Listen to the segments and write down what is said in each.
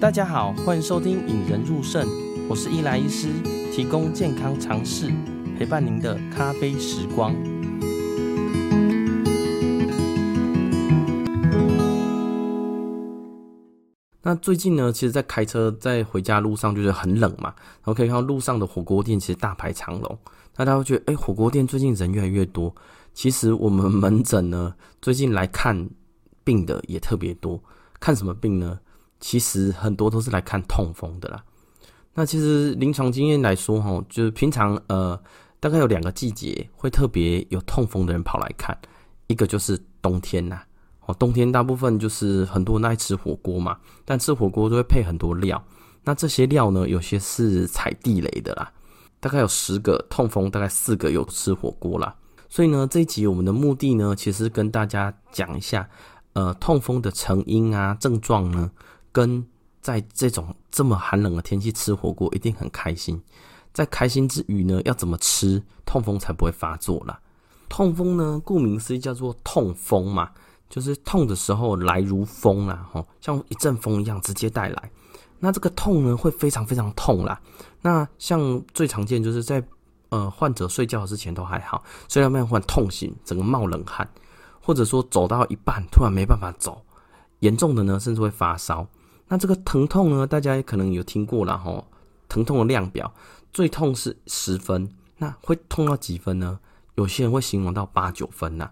大家好，欢迎收听《引人入胜》，我是伊莱医师，提供健康常识，陪伴您的咖啡时光。那最近呢，其实，在开车在回家路上，就是很冷嘛，然后可以看到路上的火锅店其实大排长龙。那大家会觉得，哎，火锅店最近人越来越多。其实我们门诊呢，最近来看病的也特别多。看什么病呢？其实很多都是来看痛风的啦。那其实临床经验来说，哈，就是平常呃，大概有两个季节会特别有痛风的人跑来看，一个就是冬天呐，哦，冬天大部分就是很多人爱吃火锅嘛，但吃火锅都会配很多料，那这些料呢，有些是踩地雷的啦，大概有十个痛风，大概四个有吃火锅啦。所以呢，这一集我们的目的呢，其实跟大家讲一下，呃，痛风的成因啊，症状呢。跟在这种这么寒冷的天气吃火锅一定很开心，在开心之余呢，要怎么吃痛风才不会发作啦？痛风呢，顾名思义叫做痛风嘛，就是痛的时候来如风啦，吼，像一阵风一样直接带来。那这个痛呢，会非常非常痛啦。那像最常见就是在呃患者睡觉之前都还好，睡到半夜痛醒，整个冒冷汗，或者说走到一半突然没办法走，严重的呢甚至会发烧。那这个疼痛呢，大家也可能有听过了哈。疼痛的量表，最痛是十分，那会痛到几分呢？有些人会形容到八九分呐。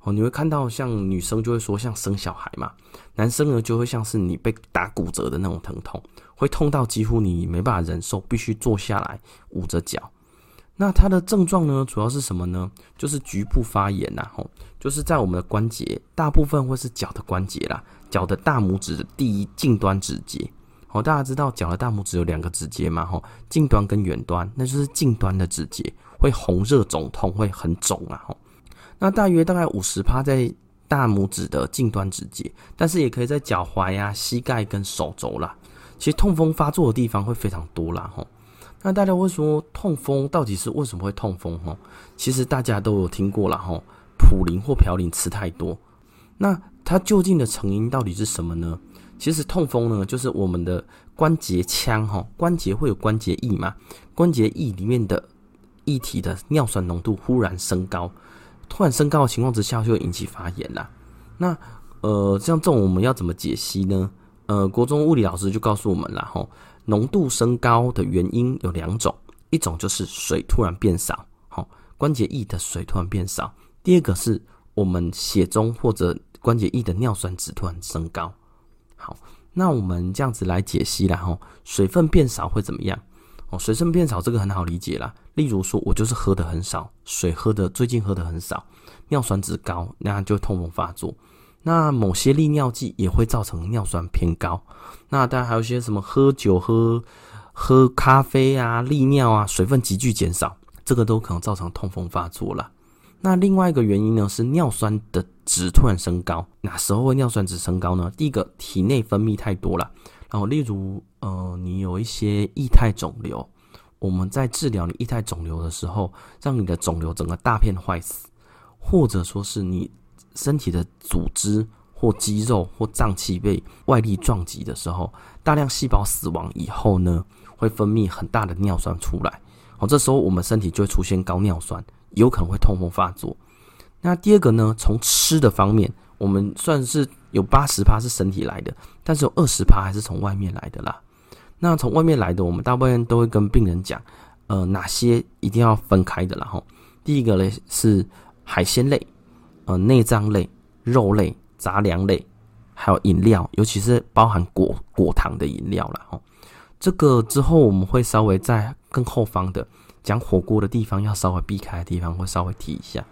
哦，你会看到像女生就会说像生小孩嘛，男生呢就会像是你被打骨折的那种疼痛，会痛到几乎你没办法忍受，必须坐下来捂着脚。那它的症状呢，主要是什么呢？就是局部发炎呐，吼，就是在我们的关节，大部分会是脚的关节啦，脚的大拇指的第一近端指节。哦，大家知道脚的大拇指有两个指节嘛，吼，近端跟远端，那就是近端的指节会红热肿痛，会很肿啊，吼。那大约大概五十趴在大拇指的近端指节，但是也可以在脚踝呀、膝盖跟手肘啦。其实痛风发作的地方会非常多啦，吼。那大家会说痛风到底是为什么会痛风？哈，其实大家都有听过了哈，普林或嘌呤吃太多。那它究竟的成因到底是什么呢？其实痛风呢，就是我们的关节腔哈，关节会有关节液嘛，关节液里面的液体的尿酸浓度忽然升高，突然升高的情况之下，就会引起发炎啦。那呃，像这种我们要怎么解析呢？呃，国中物理老师就告诉我们了哈。浓度升高的原因有两种，一种就是水突然变少，好，关节液的水突然变少；第二个是我们血中或者关节液的尿酸值突然升高。好，那我们这样子来解析啦，哈，水分变少会怎么样？哦，水分变少这个很好理解啦。例如说，我就是喝的很少，水喝的最近喝的很少，尿酸值高，那就痛风发作。那某些利尿剂也会造成尿酸偏高。那当然还有一些什么喝酒、喝喝咖啡啊、利尿啊，水分急剧减少，这个都可能造成痛风发作了。那另外一个原因呢，是尿酸的值突然升高。哪时候会尿酸值升高呢？第一个，体内分泌太多了。然后，例如，呃，你有一些液态肿瘤，我们在治疗你液态肿瘤的时候，让你的肿瘤整个大片坏死，或者说是你。身体的组织或肌肉或脏器被外力撞击的时候，大量细胞死亡以后呢，会分泌很大的尿酸出来。好，这时候我们身体就会出现高尿酸，有可能会痛风发作。那第二个呢，从吃的方面，我们算是有八十趴是身体来的，但是有二十趴还是从外面来的啦。那从外面来的，我们大部分都会跟病人讲，呃，哪些一定要分开的啦。哈，第一个呢是海鲜类。呃，内脏类、肉类、杂粮类，还有饮料，尤其是包含果果糖的饮料了哦。这个之后我们会稍微在更后方的讲火锅的地方要稍微避开的地方会稍微提一下。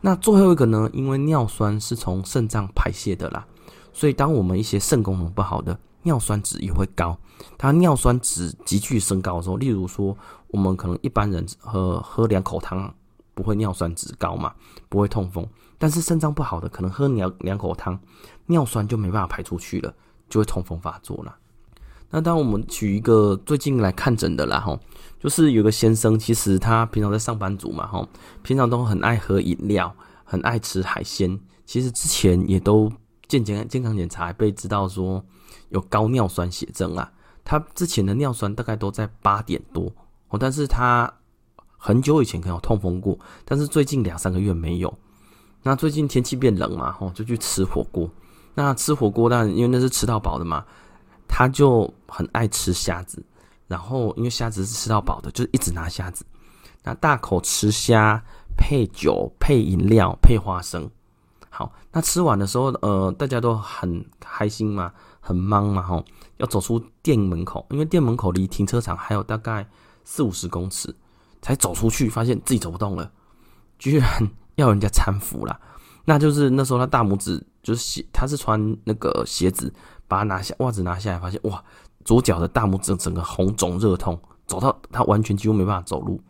那最后一个呢，因为尿酸是从肾脏排泄的啦，所以当我们一些肾功能不好的，尿酸值也会高。它尿酸值急剧升高的时候，例如说我们可能一般人喝喝两口汤。不会尿酸值高嘛，不会痛风。但是肾脏不好的，可能喝两两口汤，尿酸就没办法排出去了，就会痛风发作了。那当我们举一个最近来看诊的啦，吼，就是有个先生，其实他平常在上班族嘛，吼，平常都很爱喝饮料，很爱吃海鲜，其实之前也都健健健康检查被知道说有高尿酸血症啊。他之前的尿酸大概都在八点多哦，但是他很久以前可能有痛风过，但是最近两三个月没有。那最近天气变冷嘛，吼，就去吃火锅。那吃火锅，当然因为那是吃到饱的嘛，他就很爱吃虾子。然后因为虾子是吃到饱的，就一直拿虾子，那大口吃虾，配酒、配饮料、配花生。好，那吃完的时候，呃，大家都很开心嘛，很忙嘛，吼，要走出店门口，因为店门口离停车场还有大概四五十公尺，才走出去，发现自己走不动了，居然要人家搀扶啦。那就是那时候他大拇指就是鞋，他是穿那个鞋子，把它拿下袜子拿下来，发现哇，左脚的大拇指整个红肿热痛，走到他完全几乎没办法走路。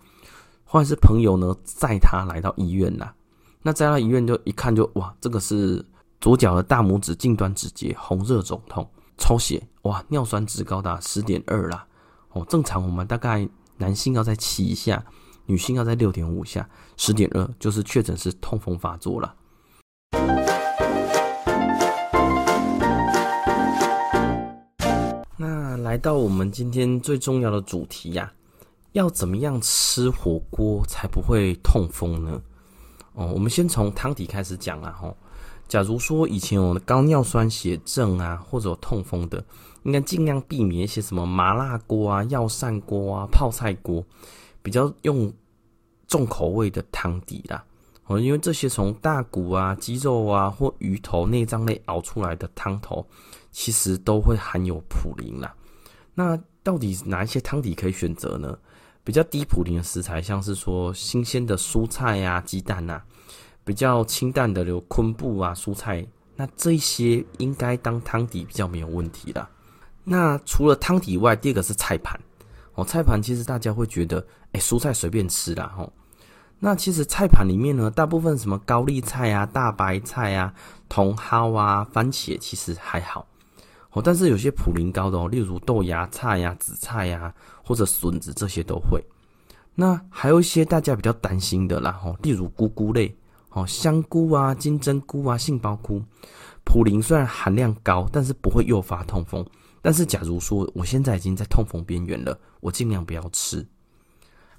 后来是朋友呢载他来到医院啦，那载到医院就一看就哇，这个是左脚的大拇指近端指节红热肿痛，抽血哇，尿酸值高达十点二啦，哦，正常我们大概男性要在七以下，女性要在六点五下，十点二就是确诊是痛风发作了。那来到我们今天最重要的主题呀，要怎么样吃火锅才不会痛风呢？哦，我们先从汤底开始讲啊。吼，假如说以前有高尿酸血症啊，或者有痛风的，应该尽量避免一些什么麻辣锅啊、药膳锅啊、泡菜锅，比较用重口味的汤底啦。哦，因为这些从大骨啊、鸡肉啊或鱼头、内脏类熬出来的汤头，其实都会含有普林啦。那到底哪一些汤底可以选择呢？比较低普林的食材，像是说新鲜的蔬菜啊、鸡蛋啊；比较清淡的有昆布啊、蔬菜，那这些应该当汤底比较没有问题啦。那除了汤底外，第二个是菜盘。哦，菜盘其实大家会觉得，哎，蔬菜随便吃啦，吼。那其实菜盘里面呢，大部分什么高丽菜啊、大白菜啊、茼蒿啊、番茄，其实还好哦。但是有些普林高的哦，例如豆芽菜呀、紫菜呀，或者笋子这些都会。那还有一些大家比较担心的啦，哦，例如菇菇类哦，香菇啊、金针菇啊、杏鲍菇，普林虽然含量高，但是不会诱发痛风。但是假如说我现在已经在痛风边缘了，我尽量不要吃。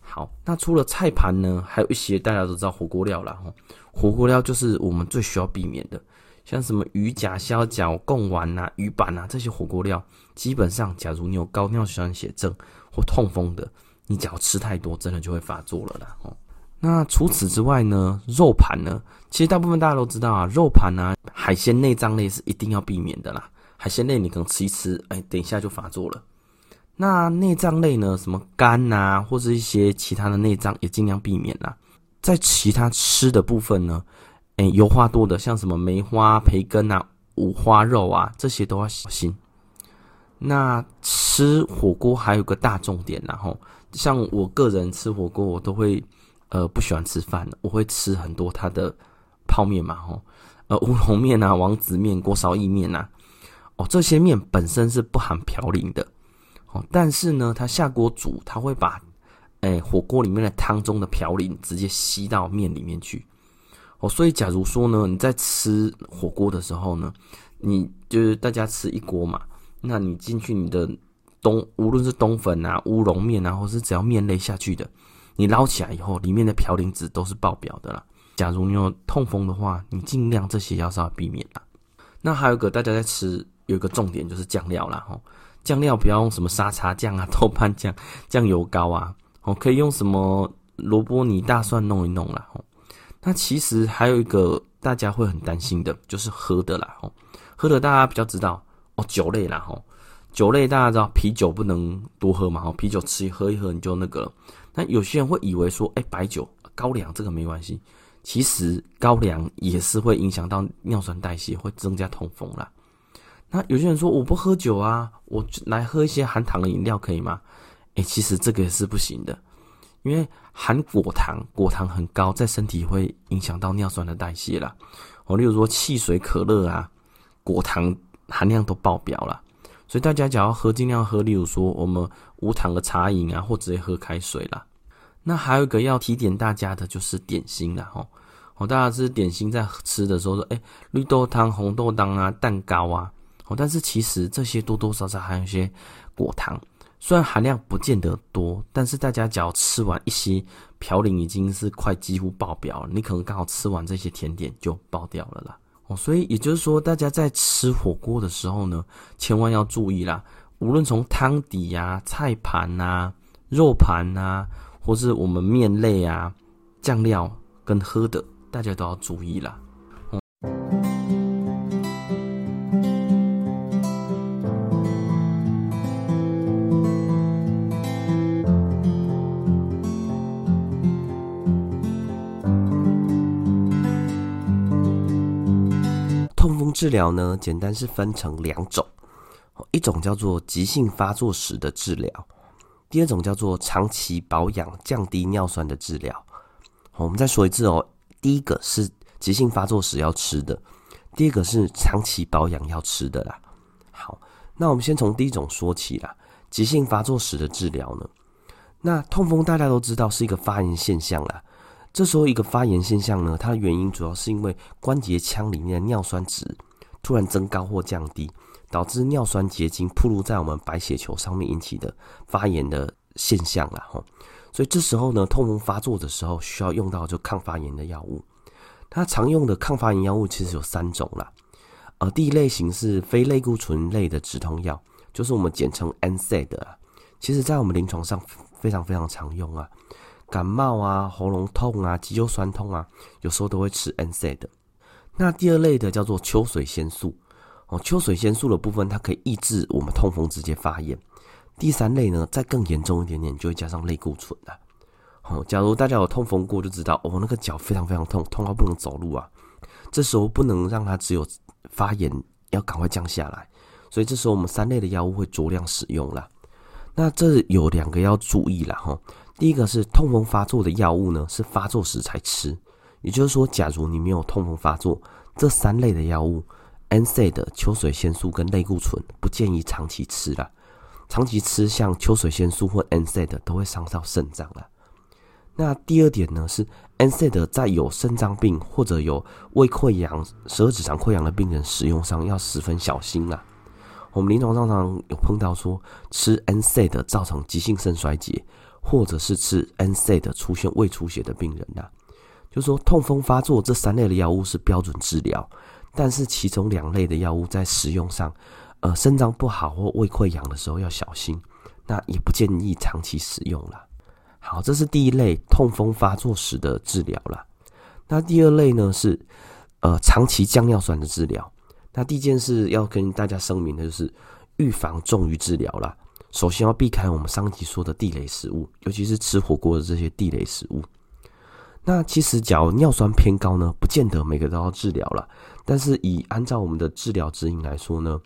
好，那除了菜盘呢，还有一些大家都知道火锅料啦。吼，火锅料就是我们最需要避免的，像什么鱼甲、虾饺、贡丸呐、鱼板啊这些火锅料，基本上，假如你有高尿酸血症或痛风的，你只要吃太多，真的就会发作了啦。吼，那除此之外呢，肉盘呢，其实大部分大家都知道啊，肉盘啊，海鲜内脏类是一定要避免的啦。海鲜类你可能吃一吃，哎，等一下就发作了。那内脏类呢？什么肝啊，或者一些其他的内脏也尽量避免啦。在其他吃的部分呢，诶、油花多的，像什么梅花、培根啊、五花肉啊，这些都要小心。那吃火锅还有个大重点，然后像我个人吃火锅，我都会呃不喜欢吃饭，我会吃很多它的泡面嘛，吼，呃乌龙面啊、王子面、锅烧意面啊，哦，这些面本身是不含嘌呤的。但是呢，它下锅煮，它会把，哎，火锅里面的汤中的嘌呤直接吸到面里面去。哦，所以假如说呢，你在吃火锅的时候呢，你就是大家吃一锅嘛，那你进去你的冬，无论是冬粉啊、乌龙面啊，或是只要面类下去的，你捞起来以后，里面的嘌呤值都是爆表的啦。假如你有痛风的话，你尽量这些要稍微避免啦。那还有一个大家在吃，有一个重点就是酱料啦，吼。酱料不要用什么沙茶酱啊、豆瓣酱、酱油膏啊，哦，可以用什么萝卜泥、大蒜弄一弄啦。哦，那其实还有一个大家会很担心的，就是喝的啦。哦，喝的大家比较知道哦，酒类啦。哦，酒类大家知道啤酒不能多喝嘛。哦，啤酒吃一喝一喝你就那个了。那有些人会以为说，哎，白酒、高粱这个没关系。其实高粱也是会影响到尿酸代谢，会增加痛风啦。那有些人说我不喝酒啊，我来喝一些含糖的饮料可以吗？诶、其实这个是不行的，因为含果糖，果糖很高，在身体会影响到尿酸的代谢啦。哦，例如说汽水、可乐啊，果糖含量都爆表了，所以大家只要喝，尽量喝，例如说我们无糖的茶饮啊，或直接喝开水啦。那还有一个要提点大家的就是点心啦，吼，哦，大家吃点心在吃的时候说，哎，绿豆汤、红豆汤啊，蛋糕啊，哦，但是其实这些多多少少还有一些果糖，虽然含量不见得多，但是大家只要吃完一些，嘌呤已经是快几乎爆表了，你可能刚好吃完这些甜点就爆掉了啦。哦，所以也就是说，大家在吃火锅的时候呢，千万要注意啦。无论从汤底呀、啊、菜盘啊、肉盘啊，或是我们面类啊、酱料跟喝的，大家都要注意啦。治疗呢，简单是分成两种，一种叫做急性发作时的治疗，第二种叫做长期保养降低尿酸的治疗。我们再说一次哦，第一个是急性发作时要吃的，第二个是长期保养要吃的啦。好，那我们先从第一种说起啦。急性发作时的治疗呢，那痛风大家都知道是一个发炎现象啦。这时候一个发炎现象呢，它的原因主要是因为关节腔里面的尿酸值突然增高或降低，导致尿酸结晶暴露在我们白血球上面引起的发炎的现象啦。吼，所以这时候呢，痛风发作的时候需要用到就抗发炎的药物。它常用的抗发炎药物其实有三种啦，呃，第一类型是非类固醇类的止痛药，就是我们简称 NSAID 啊，其实在我们临床上非常非常常用啊。感冒啊、喉咙痛啊、肌肉酸痛啊，有时候都会吃 NSAID。那第二类的叫做秋水仙素哦，秋水仙素的部分它可以抑制我们痛风直接发炎。第三类呢，再更严重一点点，就会加上类固醇了。哦，假如大家有痛风过，就知道哦，那个脚非常非常痛，痛到不能走路啊。这时候不能让它只有发炎，要赶快降下来。所以这时候我们三类的药物会酌量使用了。那这有两个要注意了哈。第一个是痛风发作的药物呢，是发作时才吃。也就是说，假如你没有痛风发作，这三类的药物，NSAID、秋水仙素跟类固醇，不建议长期吃啦。长期吃像秋水仙素或 NSAID 都会伤到肾脏啦。那第二点呢，是 NSAID 在有肾脏病或者有胃溃疡、十二指肠溃疡的病人使用上要十分小心啦。我们临床上常有碰到说，吃 NSAID 造成急性肾衰竭。或者是吃 NSAID 出现胃出血的病人呐、就是说痛风发作这三类的药物是标准治疗，但是其中两类的药物在使用上，呃，肾脏不好或胃溃疡的时候要小心，那也不建议长期使用了。好，这是第一类痛风发作时的治疗了。那第二类呢是呃长期降尿酸的治疗。那第一件事要跟大家声明的就是预防重于治疗了。首先要避开我们上集说的地雷食物，尤其是吃火锅的这些地雷食物。那其实，假如尿酸偏高呢，不见得每个都要治疗了。但是以按照我们的治疗指引来说呢，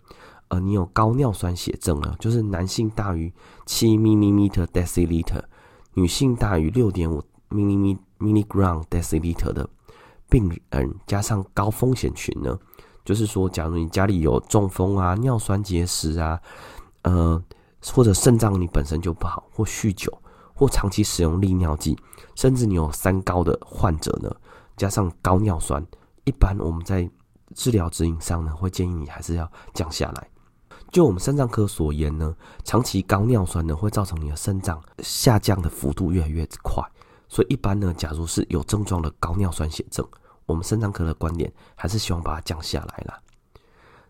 呃，你有高尿酸血症了，就是男性大于七 millimeter deciliter，女性大于六点五 milligram deciliter 的病人，加上高风险群呢，就是说，假如你家里有中风啊、尿酸结石啊，呃。或者肾脏你本身就不好，或酗酒，或长期使用利尿剂，甚至你有三高的患者呢，加上高尿酸，一般我们在治疗指引上呢，会建议你还是要降下来。就我们肾脏科所言呢，长期高尿酸呢，会造成你的肾脏下降的幅度越来越快，所以一般呢，假如是有症状的高尿酸血症，我们肾脏科的观点还是希望把它降下来啦。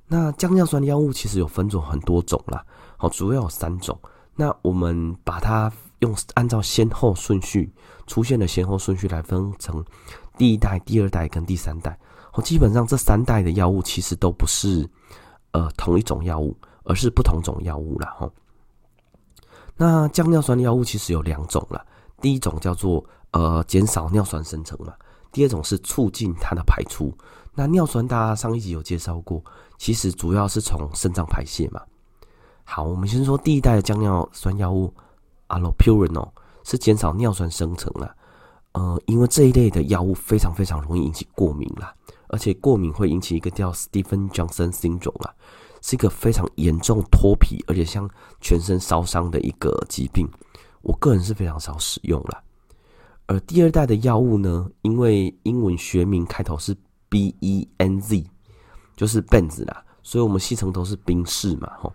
那降尿酸的药物其实有分种很多种啦，好，主要有三种。那我们把它用按照先后顺序出现的先后顺序来分成第一代、第二代跟第三代。好，基本上这三代的药物其实都不是呃同一种药物，而是不同种药物了。哈。那降尿酸的药物其实有两种啦，第一种叫做呃减少尿酸生成嘛，第二种是促进它的排出。那尿酸大家上一集有介绍过。其实主要是从肾脏排泄嘛。好，我们先说第一代的降尿酸药物 allopurinol 是减少尿酸生成了。呃，因为这一类的药物非常非常容易引起过敏啦，而且过敏会引起一个叫 Stevens-Johnson syndrome 啦，是一个非常严重脱皮，而且像全身烧伤的一个疾病。我个人是非常少使用啦。而第二代的药物呢，因为英文学名开头是 B E N Z，就是 Benz 啦，所以我们戏称都是宾士嘛，吼。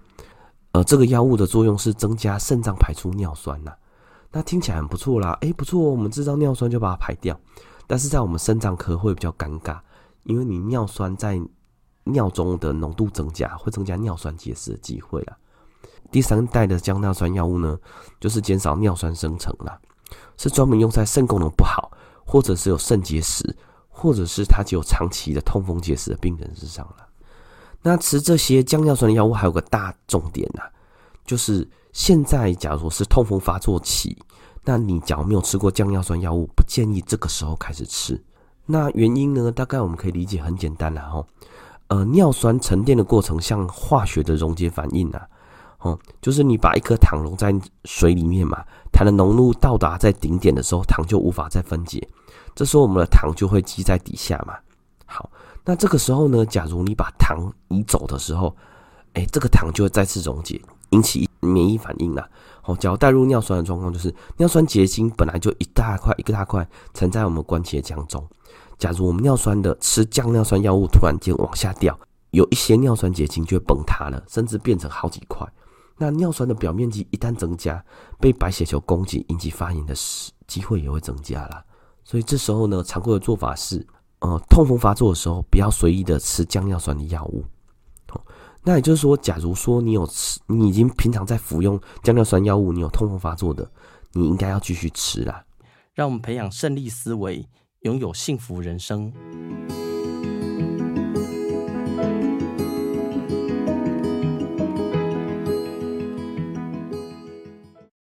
呃，这个药物的作用是增加肾脏排出尿酸呐，那听起来很不错啦，诶，不错，我们制造尿酸就把它排掉，但是在我们肾脏科会比较尴尬，因为你尿酸在尿中的浓度增加，会增加尿酸结石的机会啦。第三代的降尿酸药物呢，就是减少尿酸生成啦，是专门用在肾功能不好，或者是有肾结石，或者是它就有长期的痛风结石的病人身上了。那吃这些降尿酸的药物还有个大重点呐，就是现在假如是痛风发作期，那你假如没有吃过降尿酸药物，不建议这个时候开始吃。那原因呢，大概我们可以理解很简单啦吼，呃，尿酸沉淀的过程像化学的溶解反应啊，哦，就是你把一颗糖溶在水里面嘛，糖的浓度到达在顶点的时候，糖就无法再分解，这时候我们的糖就会积在底下嘛。好。那这个时候呢，假如你把糖移走的时候，哎，这个糖就会再次溶解，引起免疫反应啦。好，假如带入尿酸的状况，就是尿酸结晶本来就一大块一个大块沉在我们关节腔中。假如我们尿酸的吃降尿酸药物突然间往下掉，有一些尿酸结晶就会崩塌了，甚至变成好几块。那尿酸的表面积一旦增加，被白血球攻击引起发炎的机会也会增加啦。所以这时候呢，常规的做法是。呃，痛风发作的时候，不要随意的吃降尿酸的药物。那也就是说，假如说你有吃，你已经平常在服用降尿酸药物，你有痛风发作的，你应该要继续吃啦。让我们培养胜利思维，拥有幸福人生。